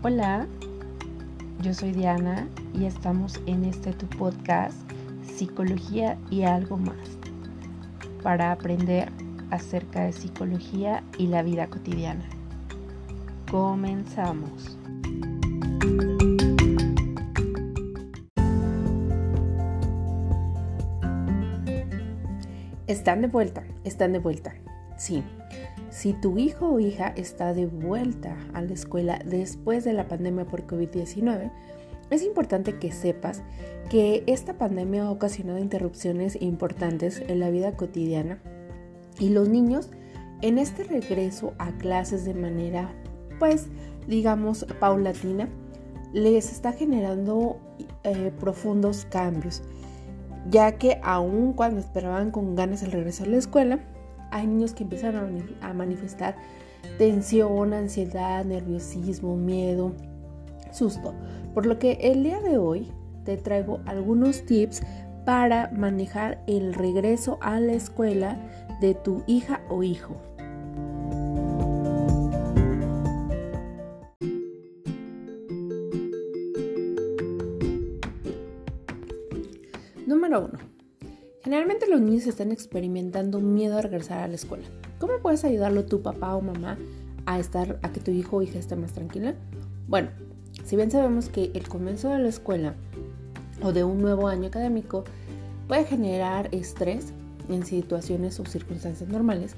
Hola, yo soy Diana y estamos en este tu podcast Psicología y algo más para aprender acerca de psicología y la vida cotidiana. Comenzamos. Están de vuelta, están de vuelta. Sí, si tu hijo o hija está de vuelta a la escuela después de la pandemia por COVID-19, es importante que sepas que esta pandemia ha ocasionado interrupciones importantes en la vida cotidiana y los niños en este regreso a clases de manera, pues, digamos, paulatina, les está generando eh, profundos cambios, ya que aun cuando esperaban con ganas el regreso a la escuela, hay niños que empiezan a manifestar tensión, ansiedad, nerviosismo, miedo, susto. Por lo que el día de hoy te traigo algunos tips para manejar el regreso a la escuela de tu hija o hijo. Número 1 Generalmente los niños están experimentando miedo a regresar a la escuela. ¿Cómo puedes ayudarlo tu papá o mamá a estar a que tu hijo o hija esté más tranquila? Bueno, si bien sabemos que el comienzo de la escuela o de un nuevo año académico puede generar estrés en situaciones o circunstancias normales,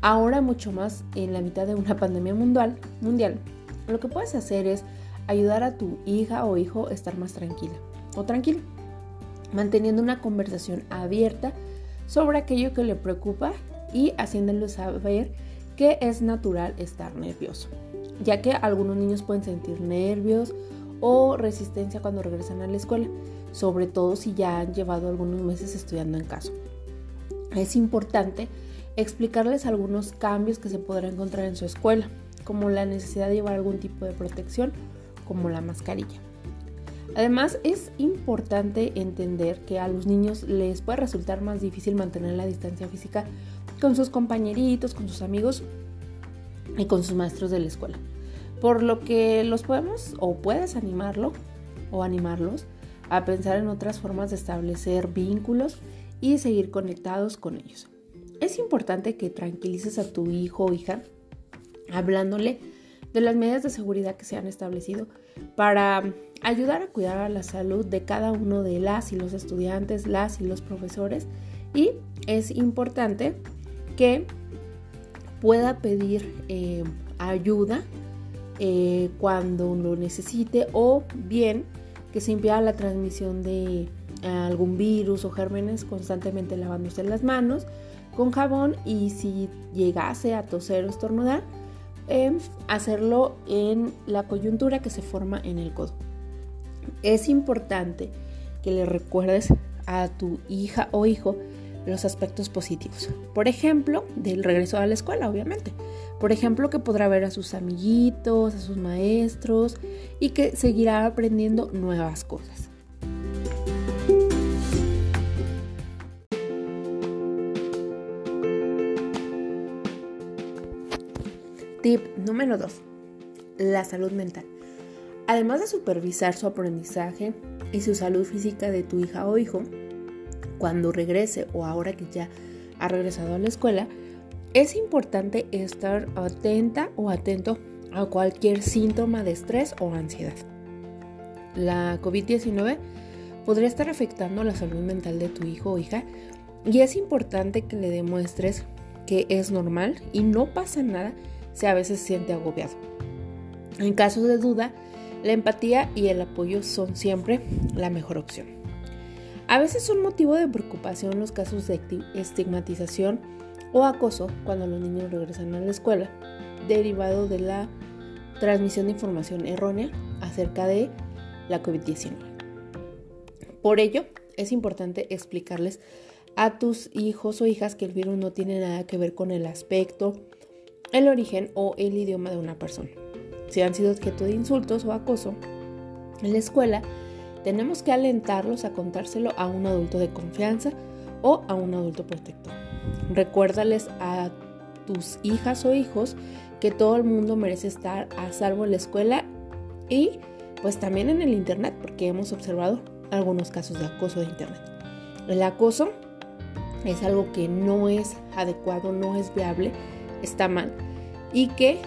ahora mucho más en la mitad de una pandemia mundial, mundial, lo que puedes hacer es ayudar a tu hija o hijo a estar más tranquila o tranquilo manteniendo una conversación abierta sobre aquello que le preocupa y haciéndole saber que es natural estar nervioso, ya que algunos niños pueden sentir nervios o resistencia cuando regresan a la escuela, sobre todo si ya han llevado algunos meses estudiando en casa. Es importante explicarles algunos cambios que se podrán encontrar en su escuela, como la necesidad de llevar algún tipo de protección, como la mascarilla. Además, es importante entender que a los niños les puede resultar más difícil mantener la distancia física con sus compañeritos, con sus amigos y con sus maestros de la escuela. Por lo que los podemos o puedes animarlo o animarlos a pensar en otras formas de establecer vínculos y seguir conectados con ellos. Es importante que tranquilices a tu hijo o hija hablándole de las medidas de seguridad que se han establecido para ayudar a cuidar a la salud de cada uno de las y los estudiantes, las y los profesores. Y es importante que pueda pedir eh, ayuda eh, cuando lo necesite o bien que se impida la transmisión de algún virus o gérmenes constantemente lavándose las manos con jabón y si llegase a toser o estornudar, eh, hacerlo en la coyuntura que se forma en el codo. Es importante que le recuerdes a tu hija o hijo los aspectos positivos. Por ejemplo, del regreso a la escuela, obviamente. Por ejemplo, que podrá ver a sus amiguitos, a sus maestros y que seguirá aprendiendo nuevas cosas. Tip número 2. La salud mental. Además de supervisar su aprendizaje y su salud física de tu hija o hijo, cuando regrese o ahora que ya ha regresado a la escuela, es importante estar atenta o atento a cualquier síntoma de estrés o ansiedad. La COVID-19 podría estar afectando la salud mental de tu hijo o hija y es importante que le demuestres que es normal y no pasa nada si a veces se siente agobiado. En caso de duda, la empatía y el apoyo son siempre la mejor opción. A veces son motivo de preocupación los casos de estigmatización o acoso cuando los niños regresan a la escuela, derivado de la transmisión de información errónea acerca de la COVID-19. Por ello, es importante explicarles a tus hijos o hijas que el virus no tiene nada que ver con el aspecto, el origen o el idioma de una persona si han sido objeto de insultos o acoso en la escuela, tenemos que alentarlos a contárselo a un adulto de confianza o a un adulto protector. Recuérdales a tus hijas o hijos que todo el mundo merece estar a salvo en la escuela y pues también en el Internet, porque hemos observado algunos casos de acoso de Internet. El acoso es algo que no es adecuado, no es viable, está mal y que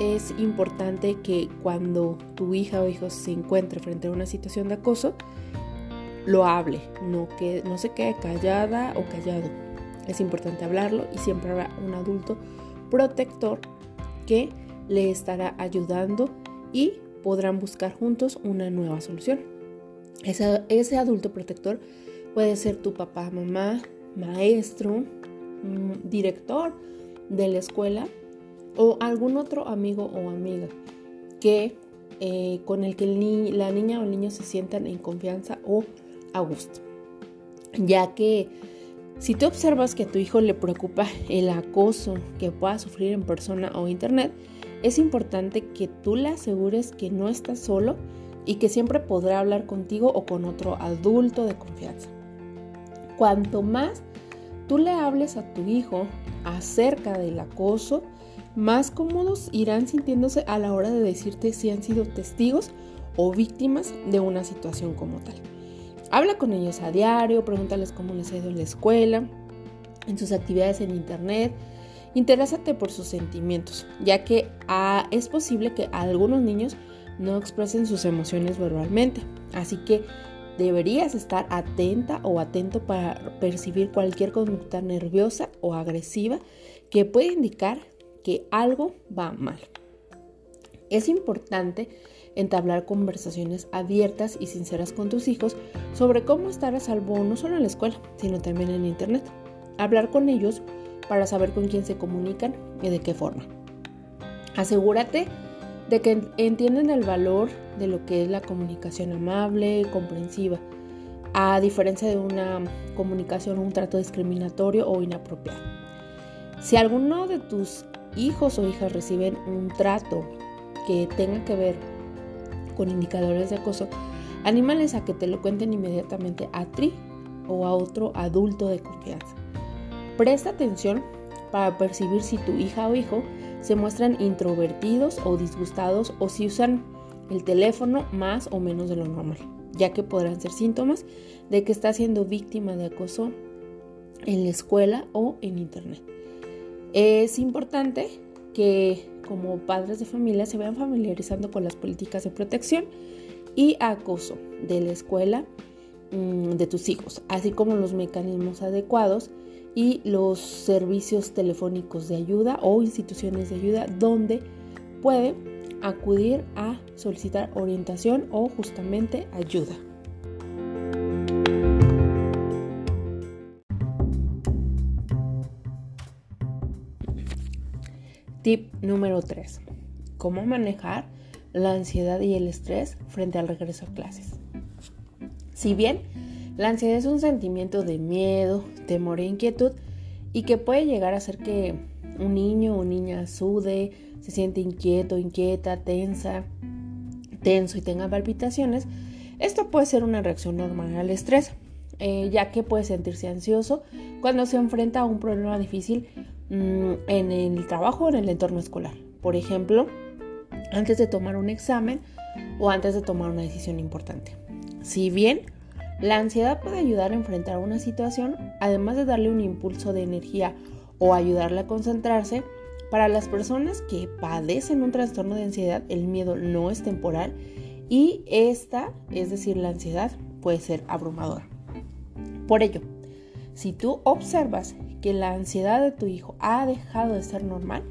es importante que cuando tu hija o hijo se encuentre frente a una situación de acoso, lo hable, no, que, no se quede callada o callado. Es importante hablarlo y siempre habrá un adulto protector que le estará ayudando y podrán buscar juntos una nueva solución. Ese, adulto protector puede ser tu papá, mamá, maestro, mm, director de la escuela o algún otro amigo o amiga que eh, con el que la niña o el niño se sientan en confianza o a gusto. Ya que si tú observas que a tu hijo le preocupa el acoso que pueda sufrir en persona o internet, es importante que tú le asegures que no estás solo y que siempre podrá hablar contigo o con otro adulto de confianza. Cuanto más tú le hables a tu hijo acerca del acoso, más cómodos irán sintiéndose a la hora de decirte si han sido testigos o víctimas de una situación como tal. Habla con ellos a diario, pregúntales cómo les ha ido en la escuela, en sus actividades en internet. Interésate por sus sentimientos, ya que ah, es posible que algunos niños no expresen sus emociones verbalmente. Así que deberías estar atenta o atento para percibir cualquier conducta nerviosa o agresiva que puede indicar que algo va mal. Es importante entablar conversaciones abiertas y sinceras con tus hijos sobre cómo estar a salvo no solo en la escuela, sino también en Internet. Hablar con ellos para saber con quién se comunican y de qué forma. Asegúrate de que entienden el valor de lo que es la comunicación amable, comprensiva, a diferencia de una comunicación o un trato discriminatorio o inapropiado. Si alguno de tus hijos o hijas reciben un trato que tenga que ver con indicadores de acoso, anímales a que te lo cuenten inmediatamente a ti o a otro adulto de confianza. Presta atención para percibir si tu hija o hijo se muestran introvertidos o disgustados o si usan el teléfono más o menos de lo normal, ya que podrán ser síntomas de que está siendo víctima de acoso en la escuela o en internet. Es importante que como padres de familia se vayan familiarizando con las políticas de protección y acoso de la escuela mm, de tus hijos, así como los mecanismos adecuados y los servicios telefónicos de ayuda o instituciones de ayuda donde puede acudir a solicitar orientación o justamente ayuda. Tip número 3. ¿Cómo manejar la ansiedad y el estrés frente al regreso a clases? Si bien la ansiedad es un sentimiento de miedo, temor e inquietud y que puede llegar a hacer que un niño o niña sude, se siente inquieto, inquieta, tensa, tenso y tenga palpitaciones, esto puede ser una reacción normal al estrés, eh, ya que puede sentirse ansioso cuando se enfrenta a un problema difícil Mm, en el trabajo o en el entorno escolar. Por ejemplo, antes de tomar un examen o antes de tomar una decisión importante. Si bien la ansiedad puede ayudar a enfrentar una situación, además de darle un impulso de energía o ayudarle a concentrarse, para las personas que padecen un trastorno de ansiedad, el miedo no es temporal y esta, es decir, la ansiedad, puede ser abrumadora. Por ello, si tú observas que la ansiedad de tu hijo ha dejado de ser normal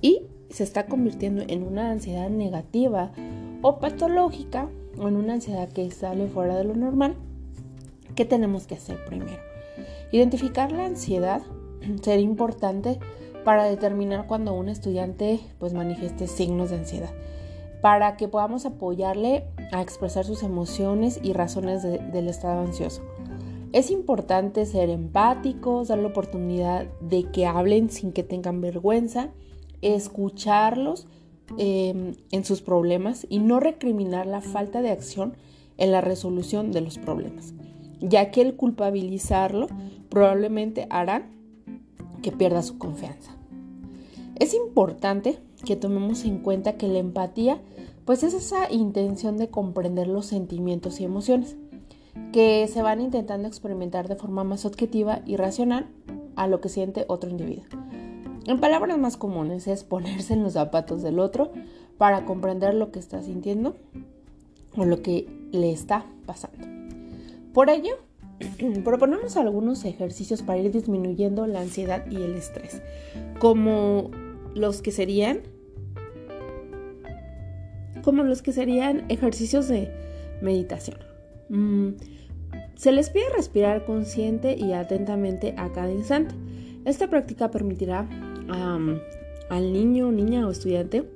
y se está convirtiendo en una ansiedad negativa o patológica o en una ansiedad que sale fuera de lo normal, ¿qué tenemos que hacer primero? Identificar la ansiedad sería importante para determinar cuando un estudiante pues manifieste signos de ansiedad, para que podamos apoyarle a expresar sus emociones y razones del estado ansioso. Es importante ser empáticos, dar la oportunidad de que hablen sin que tengan vergüenza, escucharlos em, en sus problemas y no recriminar la falta de acción en la resolución de los problemas, ya que el culpabilizarlo probablemente hará que pierda su confianza. Es importante que tomemos en cuenta que la empatía pues es esa intención de comprender los sentimientos y emociones que se van intentando experimentar de forma más objetiva y racional a lo que siente otro individuo. En palabras más comunes es ponerse en los zapatos del otro para comprender lo que está sintiendo o lo que le está pasando. Por ello, proponemos algunos ejercicios para ir disminuyendo la ansiedad y el estrés, como los que serían como los que serían ejercicios de meditación. Mm, se les pide respirar consciente y atentamente a cada instante. Esta práctica permitirá al niño, niña o estudiante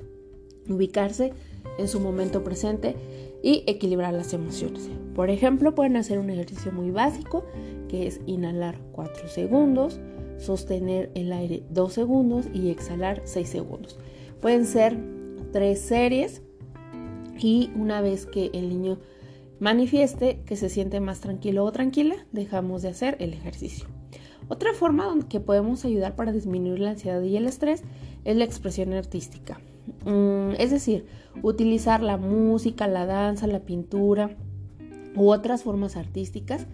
ubicarse en su momento presente y equilibrar las emociones. Por ejemplo, pueden hacer un ejercicio muy básico que es inhalar 4 segundos, sostener el aire 2 segundos y exhalar 6 segundos. Pueden ser tres series y una vez que el niño manifieste que se siente más tranquilo o tranquila, dejamos de hacer el ejercicio. Otra forma que podemos ayudar para disminuir la ansiedad y el estrés es la expresión artística. Mm, es decir, utilizar la música, la danza, la pintura u otras formas artísticas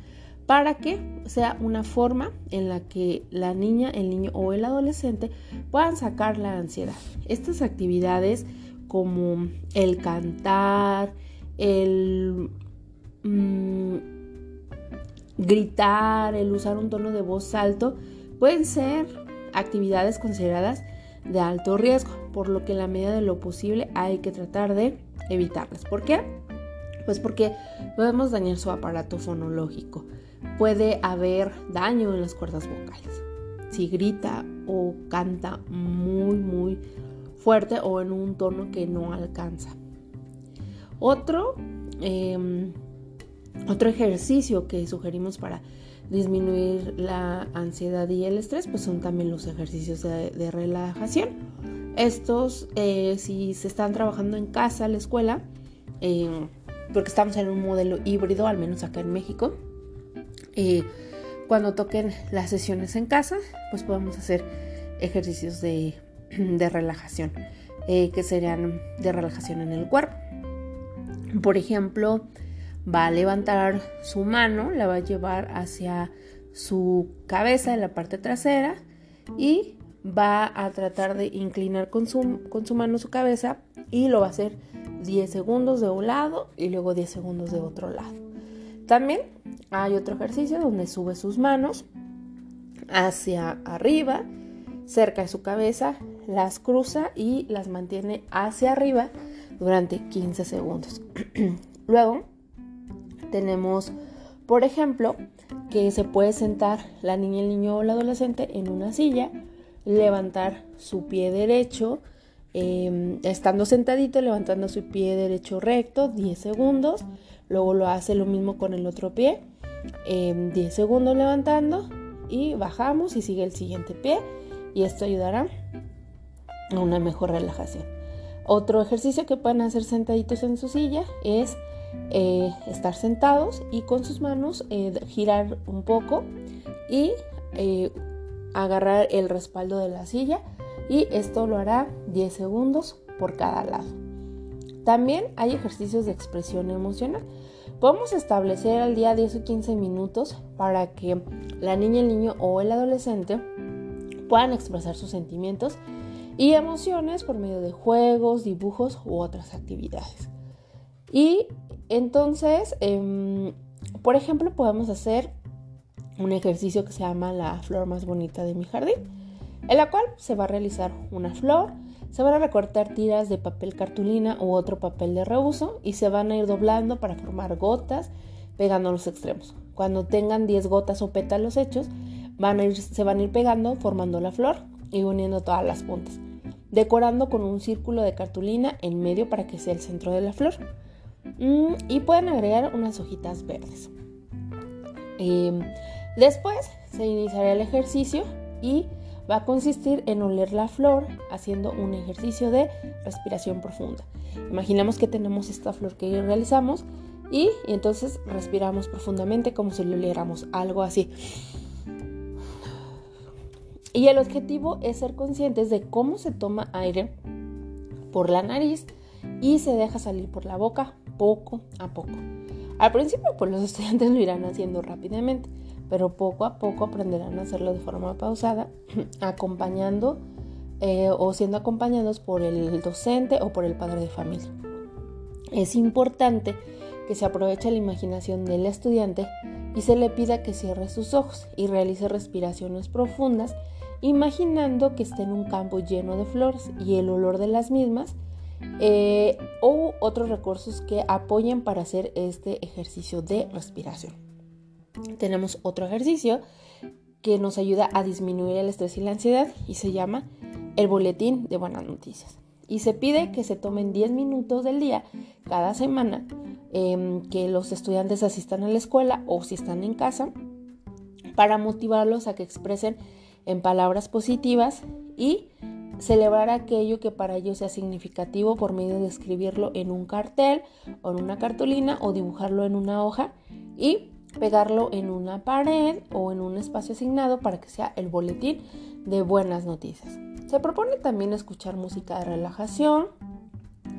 para que sea una forma en la que la niña, el niño o el adolescente puedan sacar la ansiedad. Estas actividades como el cantar, el mm, gritar, el usar un tono de voz alto, pueden ser actividades consideradas de alto riesgo, por lo que en la medida de lo posible hay que tratar de evitarlas. ¿Por qué? Pues porque podemos dañar su aparato fonológico. Puede haber daño en las cuerdas vocales. Si grita o canta muy, muy fuerte o en un tono que no alcanza. Otro, em, otro ejercicio que sugerimos para disminuir la ansiedad y el estrés, pues son también los ejercicios de, relajación. Estos, eh, si se están trabajando en casa, la escuela, em, porque estamos en un modelo híbrido, al menos acá en México, eh, cuando toquen las sesiones en casa, pues podemos hacer ejercicios de de relajación, eh, que serían de relajación en el cuerpo. Por ejemplo, va a levantar su mano, la va a llevar hacia su cabeza en la parte trasera y va a tratar de inclinar con su, con su mano su cabeza y lo va a hacer 10 segundos de un lado y luego 10 segundos de otro lado. También hay otro ejercicio donde sube sus manos hacia arriba, cerca de su cabeza, las cruza y las mantiene hacia arriba durante 15 segundos. Luego tenemos, por ejemplo, que se puede sentar la niña, el niño o el adolescente en una silla, levantar su pie derecho, em, estando sentadito, levantando su pie derecho recto, 10 segundos. Luego lo hace lo mismo con el otro pie, 10 em, segundos levantando y bajamos y sigue el siguiente pie. Y esto ayudará una mejor relajación. Otro ejercicio que pueden hacer sentaditos en su silla es eh, estar sentados y con sus manos eh, girar un poco y eh, agarrar el respaldo de la silla y esto lo hará 10 segundos por cada lado. También hay ejercicios de expresión emocional. Podemos establecer al día 10 o 15 minutos para que la niña, el niño o el adolescente puedan expresar sus sentimientos y emociones por medio de juegos, dibujos u otras actividades. Y entonces, em, por ejemplo, podemos hacer un ejercicio que se llama la flor más bonita de mi jardín, en la cual se va a realizar una flor, se van a recortar tiras de papel cartulina u otro papel de reuso y se van a ir doblando para formar gotas pegando los extremos. Cuando tengan 10 gotas o pétalos hechos, se van a ir pegando formando la flor y uniendo todas las puntas decorando con un círculo de cartulina en medio para que sea el centro de la flor. Mm, y pueden agregar unas hojitas verdes. Em, después se iniciará el ejercicio y va a consistir en oler la flor haciendo un ejercicio de respiración profunda. Imaginamos que tenemos esta flor que realizamos y, y entonces respiramos profundamente como si le oliéramos algo así. Y el objetivo es ser conscientes de cómo se toma aire por la nariz y se deja salir por la boca poco a poco. Al principio, pues los estudiantes lo irán haciendo rápidamente, pero poco a poco aprenderán a hacerlo de forma pausada, acompañando eh, o siendo acompañados por el docente o por el padre de familia. Es importante que se aproveche la imaginación del estudiante y se le pida que cierre sus ojos y realice respiraciones profundas, imaginando que está en un campo lleno de flores y el olor de las mismas eh, o otros recursos que apoyen para hacer este ejercicio de respiración. Tenemos otro ejercicio que nos ayuda a disminuir el estrés y la ansiedad y se llama el boletín de buenas noticias. Y se pide que se tomen 10 minutos del día cada semana, em, que los estudiantes asistan a la escuela o si están en casa, para motivarlos a que expresen en palabras positivas y celebrar aquello que para ellos sea significativo por medio de escribirlo en un cartel o en una cartulina o dibujarlo en una hoja y pegarlo en una pared o en un espacio asignado para que sea el boletín de buenas noticias. Se propone también escuchar música de relajación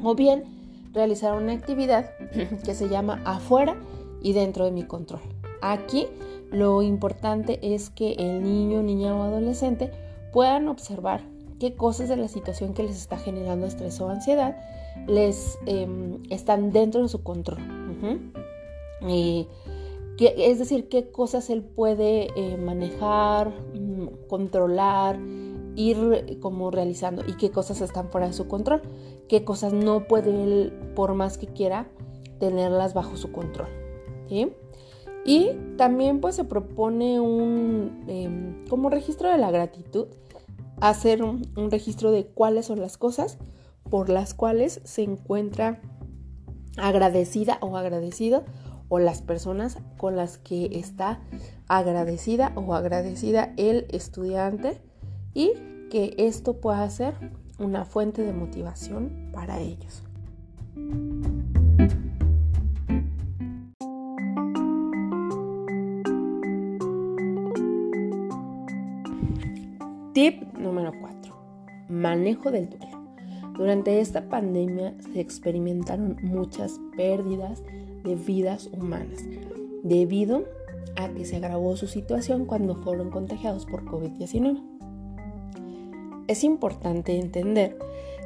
o bien realizar una actividad que se llama afuera y dentro de mi control. Aquí lo importante es que el niño, niña o adolescente puedan observar qué cosas de la situación que les está generando estrés o ansiedad les em, están dentro de su control. es decir, qué cosas él puede eh, manejar, mm, controlar, ir como realizando y qué cosas están fuera de su control, qué cosas no puede él, por más que quiera, tenerlas bajo su control. Y también pues se propone un em, como registro de la gratitud hacer un, registro de cuáles son las cosas por las cuales se encuentra agradecida o agradecido o las personas con las que está agradecida o agradecida el estudiante y que esto pueda ser una fuente de motivación para ellos. Tip número 4. Manejo del duelo. Durante esta pandemia se experimentaron muchas pérdidas de vidas humanas debido a que se agravó su situación cuando fueron contagiados por COVID-19. Es importante entender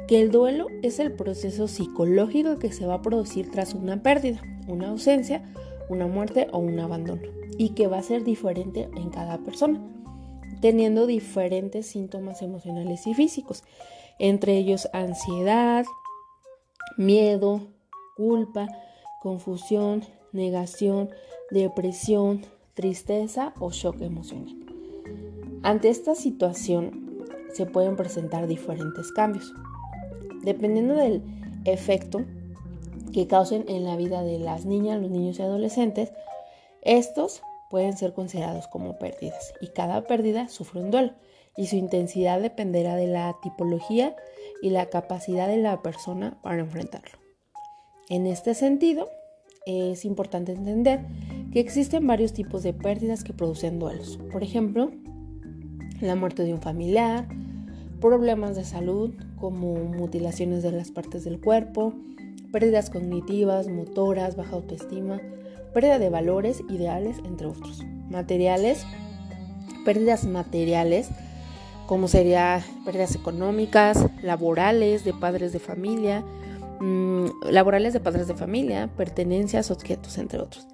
que el duelo es el proceso psicológico que se va a producir tras una pérdida, una ausencia, una muerte o un abandono y que va a ser diferente en cada persona teniendo diferentes síntomas emocionales y físicos, entre ellos ansiedad, miedo, culpa, confusión, negación, depresión, tristeza o shock emocional. Ante esta situación se pueden presentar diferentes cambios. Dependiendo del efecto que causen en la vida de las niñas, los niños y adolescentes, estos pueden ser considerados como pérdidas y cada pérdida sufre un duelo y su intensidad dependerá de la tipología y la capacidad de la persona para enfrentarlo. En este sentido, es importante entender que existen varios tipos de pérdidas que producen duelos. Por ejemplo, la muerte de un familiar, problemas de salud como mutilaciones de las partes del cuerpo, pérdidas cognitivas, motoras, baja autoestima, pérdida de valores, ideales, entre otros. Materiales, pérdidas materiales, como sería pérdidas económicas, laborales, de padres de familia, mm, laborales de padres de familia, pertenencias, objetos, entre otros.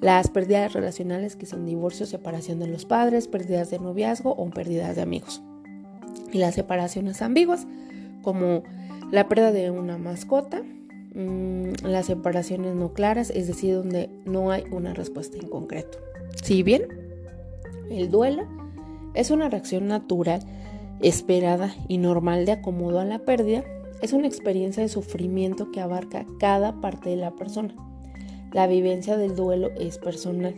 Las pérdidas relacionales que son divorcio, separación de los padres, pérdidas de noviazgo o pérdidas de amigos. Y las separaciones ambiguas, como la pérdida de una mascota, Mm, las separaciones no claras, es decir, donde no hay una respuesta en concreto. Si bien el duelo es una reacción natural, esperada y normal de acomodo a la pérdida, es una experiencia de sufrimiento que abarca cada parte de la persona. La vivencia del duelo es personal,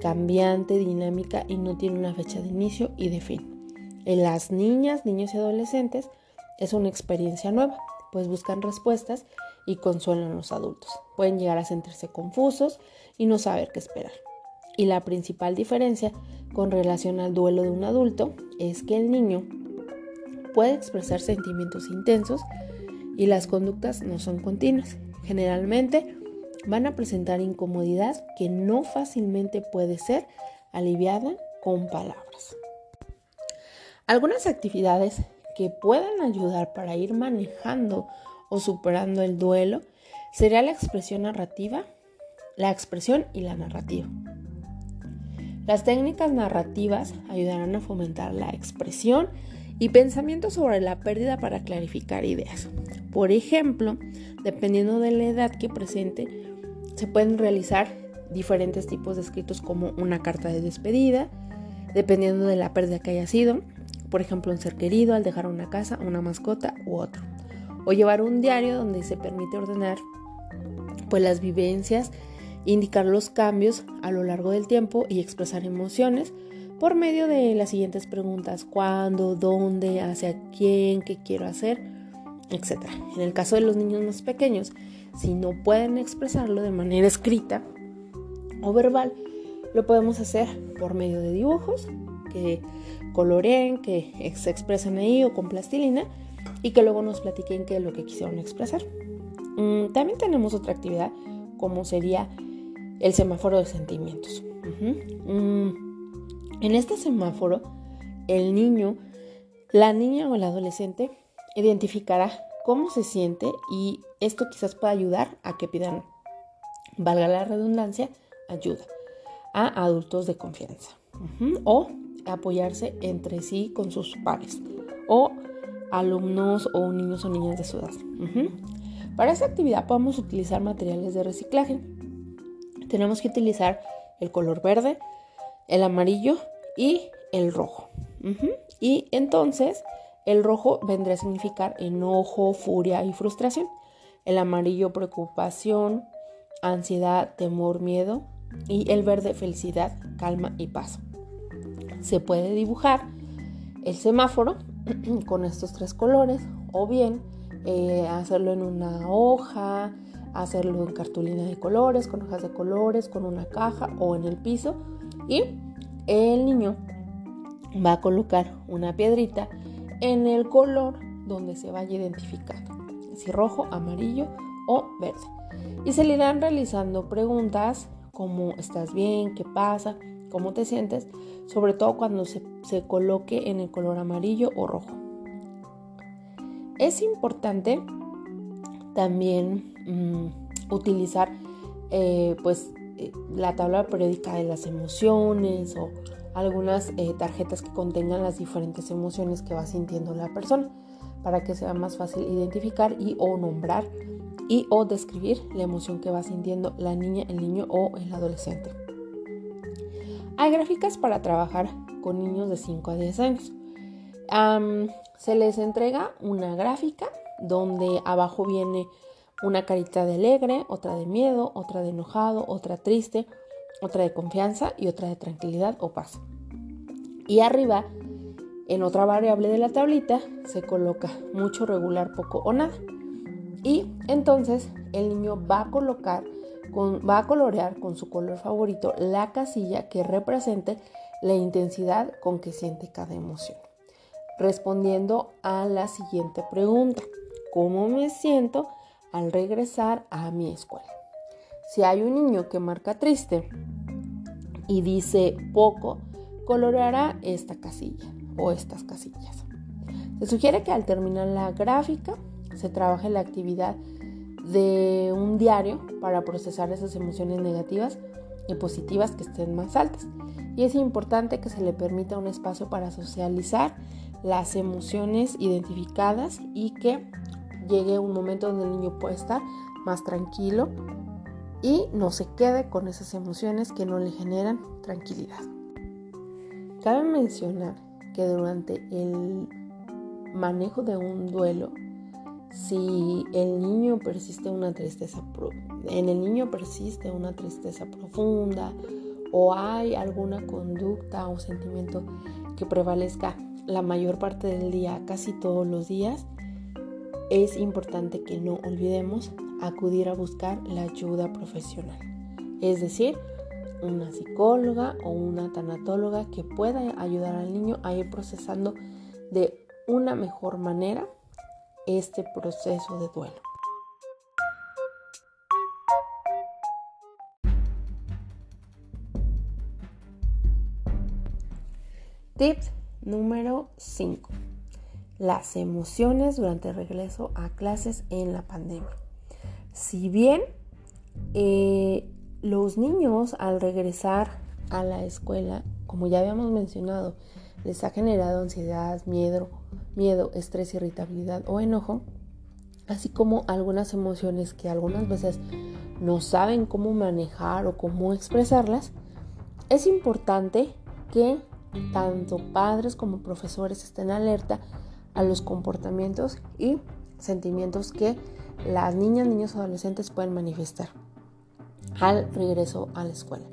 cambiante, dinámica y no tiene una fecha de inicio y de fin. En las niñas, niños y adolescentes es una experiencia nueva, pues buscan respuestas y consuelan a los adultos. Pueden llegar a sentirse confusos y no saber qué esperar. Y la principal diferencia con relación al duelo de un adulto es que el niño puede expresar sentimientos intensos y las conductas no son continuas. Generalmente van a presentar incomodidad que no fácilmente puede ser aliviada con palabras. Algunas actividades que puedan ayudar para ir manejando o superando el duelo sería la expresión narrativa, la expresión y la narrativa. Las técnicas narrativas ayudarán a fomentar la expresión y pensamiento sobre la pérdida para clarificar ideas. Por ejemplo, dependiendo de la edad que presente, se pueden realizar diferentes tipos de escritos como una carta de despedida, dependiendo de la pérdida que haya sido, por ejemplo, un ser querido al dejar una casa, una mascota u otro. O llevar un diario donde se permite ordenar pues las vivencias indicar los cambios a lo largo del tiempo y expresar emociones por medio de las siguientes preguntas, cuándo, dónde, hacia quién, qué quiero hacer, etc. En el caso de los niños más pequeños, si no pueden expresarlo de manera escrita o verbal, lo podemos hacer por medio de dibujos que coloreen, que se expresen ahí o con plastilina y que luego nos platiquen qué es lo que quisieron expresar. Mm, también tenemos otra actividad como sería el semáforo de sentimientos. Mm, en este semáforo, el niño, la niña o el adolescente identificará cómo se siente y esto quizás pueda ayudar a que pidan, valga la redundancia, ayuda a adultos de confianza o apoyarse entre sí con sus pares o alumnos o niños o niñas de su edad. Para esta actividad podemos utilizar materiales de reciclaje tenemos que utilizar el color verde, el amarillo y el rojo. Y entonces el rojo vendría a significar enojo, furia y frustración. El amarillo preocupación, ansiedad, temor, miedo. Y el verde felicidad, calma y paz. Se puede dibujar el semáforo con estos tres colores o bien eh, hacerlo en una hoja, hacerlo en cartulina de colores, con hojas de colores, con una caja o en el piso. Y el niño va a colocar una piedrita en el color donde se vaya identificando, si rojo, amarillo o verde. Y se le irán realizando preguntas como ¿estás bien? ¿Qué pasa? ¿Cómo te sientes? Sobre todo cuando se, coloque en el color amarillo o rojo. Es importante también mm, utilizar eh, pues eh, la tabla periódica de las emociones o algunas eh, tarjetas que contengan las diferentes emociones que va sintiendo la persona para que sea más fácil identificar y o nombrar y o describir la emoción que va sintiendo la niña, el niño o el adolescente. Hay gráficas para trabajar con niños de 5 a 10 años. se les entrega una gráfica donde abajo viene una carita de alegre, otra de miedo, otra de enojado, otra triste, otra de confianza y otra de tranquilidad o paz. Y arriba, en otra variable de la tablita, se coloca mucho, regular, poco o nada. Y entonces el niño va a colocar, va a colorear con su color favorito la casilla que represente la intensidad con que siente cada emoción. Respondiendo a la siguiente pregunta cómo me siento al regresar a mi escuela. Si hay un niño que marca triste y dice poco, coloreará esta casilla o estas casillas. Se sugiere que al terminar la gráfica se trabaje la actividad de un diario para procesar esas emociones negativas y positivas que estén más altas. Y es importante que se le permita un espacio para socializar las emociones identificadas y que llegue un momento donde el niño puede estar más tranquilo y no se quede con esas emociones que no le generan tranquilidad. Cabe mencionar que durante el manejo de un duelo, si el niño persiste una tristeza en el niño persiste una tristeza profunda o hay alguna conducta o sentimiento que prevalezca la mayor parte del día, casi todos los días, es importante que no olvidemos acudir a buscar la ayuda profesional. Es decir, una psicóloga o una tanatóloga que pueda ayudar al niño a ir procesando de una mejor manera este proceso de duelo. Tips número 5. Las emociones durante el regreso a clases en la pandemia. Si bien eh, los niños al regresar a la escuela, como ya habíamos mencionado, les ha generado ansiedad, miedo, miedo, estrés, irritabilidad o enojo, así como algunas emociones que algunas veces no saben cómo manejar o cómo expresarlas, es importante que tanto padres como profesores estén alerta a los comportamientos y sentimientos que las niñas, niños o adolescentes pueden manifestar al regreso a la escuela.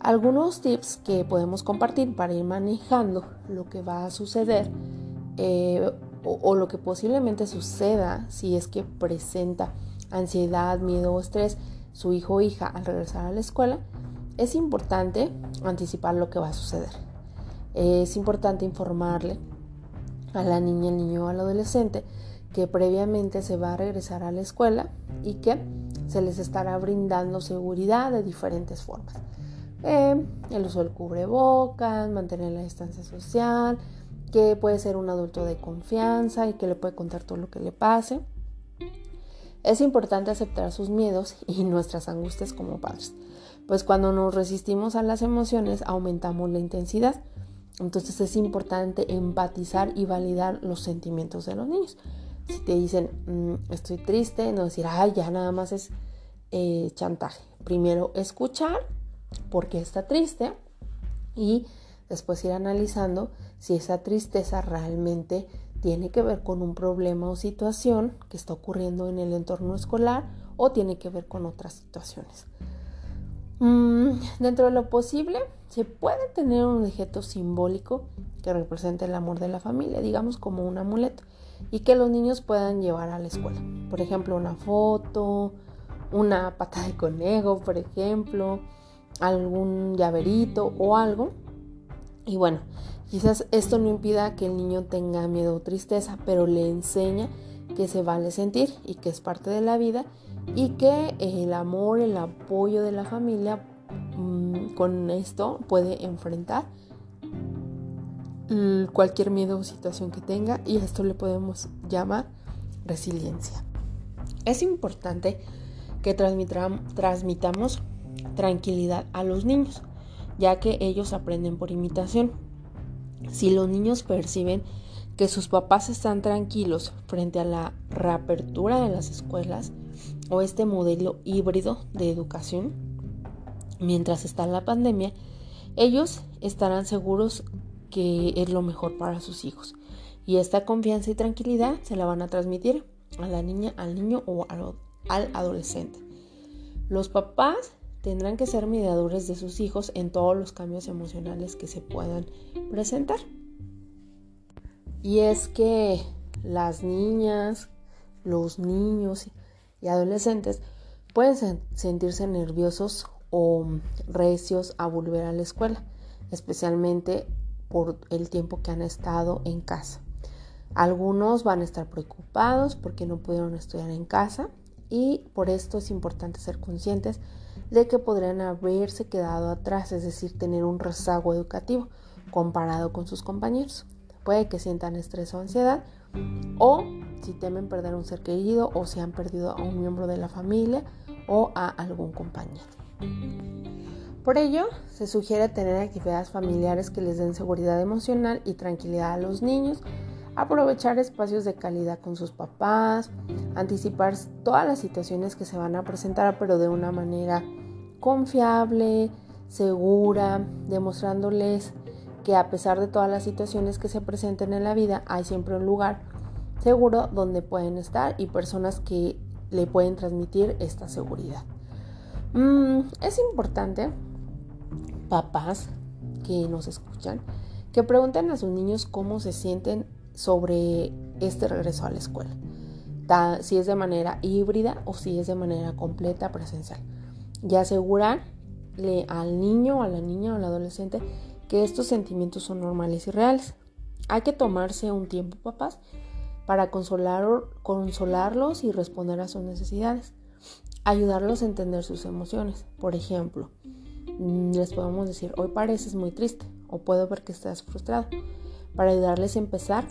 Algunos tips que podemos compartir para ir manejando lo que va a suceder eh, o, lo que posiblemente suceda si es que presenta ansiedad, miedo estrés su hijo o hija al regresar a la escuela, es importante anticipar lo que va a suceder. Es importante informarle a la niña, el niño o al adolescente que previamente se va a regresar a la escuela y que se les estará brindando seguridad de diferentes formas. Eh, el uso del cubrebocas, mantener la distancia social, que puede ser un adulto de confianza y que le puede contar todo lo que le pase. Es importante aceptar sus miedos y nuestras angustias como padres, pues cuando nos resistimos a las emociones aumentamos la intensidad. Entonces es importante empatizar y validar los sentimientos de los niños. Si te dicen, mm, estoy triste, no decir, ay, ya nada más es eh, chantaje. Primero escuchar por qué está triste y después ir analizando si esa tristeza realmente tiene que ver con un problema o situación que está ocurriendo en el entorno escolar o tiene que ver con otras situaciones. Mm, dentro de lo posible, se puede tener un objeto simbólico que represente el amor de la familia, digamos como un amuleto y que los niños puedan llevar a la escuela. Por ejemplo, una foto, una pata de conejo, por ejemplo, algún llaverito o algo. Y bueno, quizás esto no impida que el niño tenga miedo o tristeza, pero le enseña que se vale sentir y que es parte de la vida y que el amor, el apoyo de la familia mm, con esto puede enfrentar cualquier miedo o situación que tenga y esto le podemos llamar resiliencia. Es importante que transmitamos tranquilidad a los niños, ya que ellos aprenden por imitación. Si los niños perciben que sus papás están tranquilos frente a la reapertura de las escuelas o este modelo híbrido de educación, mientras está la pandemia, ellos estarán seguros que es lo mejor para sus hijos. Y esta confianza y tranquilidad se la van a transmitir a la niña, al niño o al, adolescente. Los papás tendrán que ser mediadores de sus hijos en todos los cambios emocionales que se puedan presentar. Y es que las niñas, los niños y adolescentes pueden sentirse nerviosos o recios a volver a la escuela, especialmente por el tiempo que han estado en casa. Algunos van a estar preocupados porque no pudieron estudiar en casa y por esto es importante ser conscientes de que podrían haberse quedado atrás, es decir, tener un rezago educativo comparado con sus compañeros. Puede que sientan estrés o ansiedad o si temen perder un ser querido o si han perdido a un miembro de la familia o a algún compañero. Por ello, se sugiere tener actividades familiares que les den seguridad emocional y tranquilidad a los niños, aprovechar espacios de calidad con sus papás, anticipar todas las situaciones que se van a presentar, pero de una manera confiable, segura, demostrándoles que a pesar de todas las situaciones que se presenten en la vida, hay siempre un lugar seguro donde pueden estar y personas que le pueden transmitir esta seguridad. Mm, es importante papás que nos escuchan, que pregunten a sus niños cómo se sienten sobre este regreso a la escuela, si es de manera híbrida o si es de manera completa presencial. Y asegurar al niño, a la niña o al adolescente que estos sentimientos son normales y reales. Hay que tomarse un tiempo, papás, para consolar, consolarlos y responder a sus necesidades. Ayudarlos a entender sus emociones. Por ejemplo, mm, les podemos decir, hoy pareces muy triste o puedo ver que estás frustrado, para ayudarles a empezar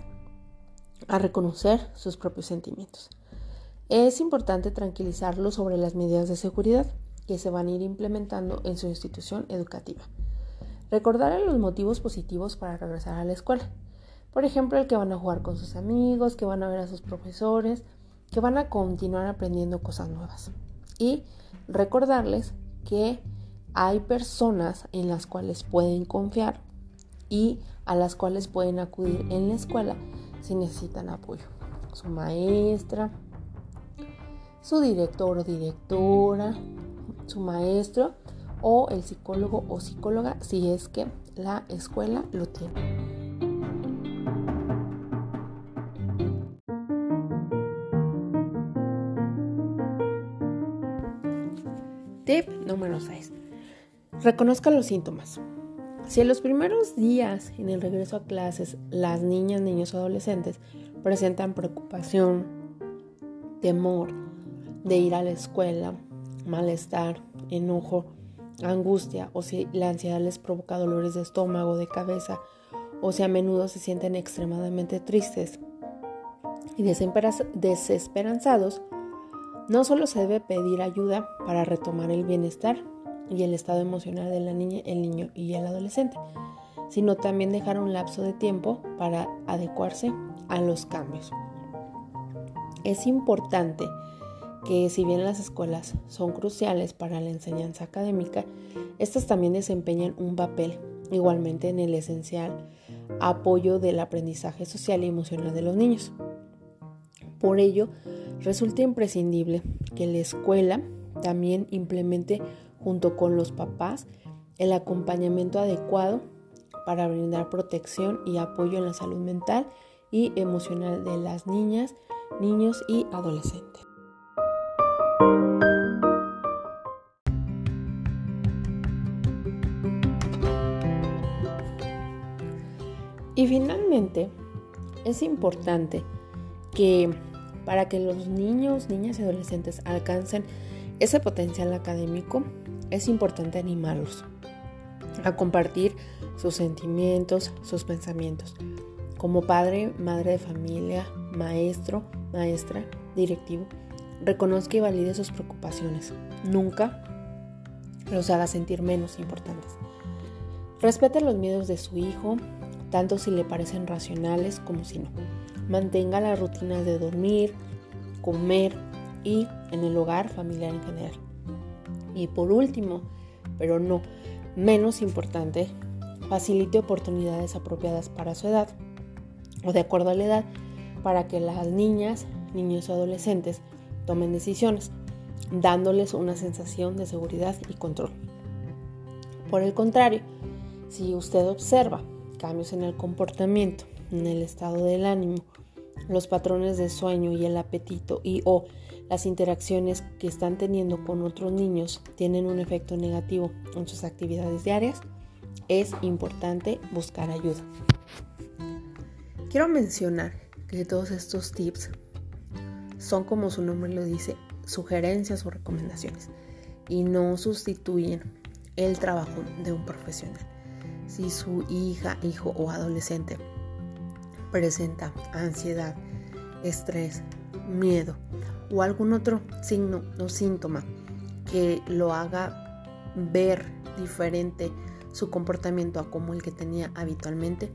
a reconocer sus propios sentimientos. Es importante tranquilizarlos sobre las medidas de seguridad que se van a ir implementando en su institución educativa. Recordarles los motivos positivos para regresar a la escuela. Por ejemplo, el que van a jugar con sus amigos, que van a ver a sus profesores, que van a continuar aprendiendo cosas nuevas. Y recordarles que hay personas en las cuales pueden confiar y a las cuales pueden acudir en la escuela si necesitan apoyo. Su maestra, su director o directora, su maestro o el psicólogo o psicóloga si es que la escuela lo tiene. Tip número 6. Reconozca los síntomas. Si en los primeros días en el regreso a clases las niñas, niños o adolescentes presentan preocupación, temor de ir a la escuela, malestar, enojo, angustia o si la ansiedad les provoca dolores de estómago, de cabeza o si a menudo se sienten extremadamente tristes y desesperanzados, no solo se debe pedir ayuda para retomar el bienestar y el estado emocional de la niña, el niño y el adolescente, sino también dejar un lapso de tiempo para adecuarse a los cambios. Es importante que si bien las escuelas son cruciales para la enseñanza académica, estas también desempeñan un papel igualmente en el esencial apoyo del aprendizaje social y emocional de los niños. Por ello, resulta imprescindible que la escuela también implemente junto con los papás el acompañamiento adecuado para brindar protección y apoyo en la salud mental y emocional de las niñas, niños y adolescentes. Y finalmente, es importante que para que los niños, niñas y adolescentes alcancen ese potencial académico, es importante animarlos a compartir sus sentimientos, sus pensamientos. Como padre, madre de familia, maestro, maestra, directivo, reconozca y valide sus preocupaciones. Nunca los haga sentir menos importantes. Respete los miedos de su hijo, tanto si le parecen racionales como si no. Mantenga la rutina de dormir, comer y en el hogar familiar en general. Y por último, pero no menos importante, facilite oportunidades apropiadas para su edad o de acuerdo a la edad para que las niñas, niños o adolescentes tomen decisiones, dándoles una sensación de seguridad y control. Por el contrario, si usted observa cambios en el comportamiento, en el estado del ánimo, los patrones de sueño y el apetito y o las interacciones que están teniendo con otros niños tienen un efecto negativo en sus actividades diarias, es importante buscar ayuda. Quiero mencionar que todos estos tips son como su nombre lo dice, sugerencias o recomendaciones y no sustituyen el trabajo de un profesional si su hija, hijo o adolescente presenta ansiedad, estrés, miedo o algún otro signo o síntoma que lo haga ver diferente su comportamiento a como el que tenía habitualmente,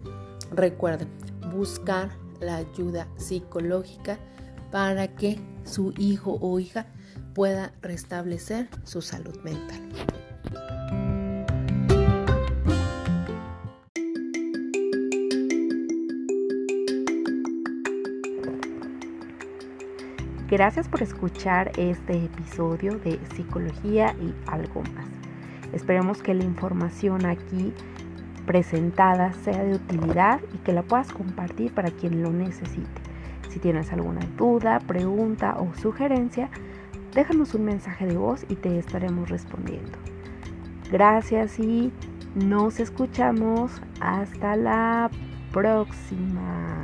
recuerden buscar la ayuda psicológica para que su hijo o hija pueda restablecer su salud mental. Gracias por escuchar este episodio de Psicología y algo más. Esperemos que la información aquí presentada sea de utilidad y que la puedas compartir para quien lo necesite. Si tienes alguna duda, pregunta o sugerencia, déjanos un mensaje de voz y te estaremos respondiendo. Gracias y nos escuchamos hasta la próxima.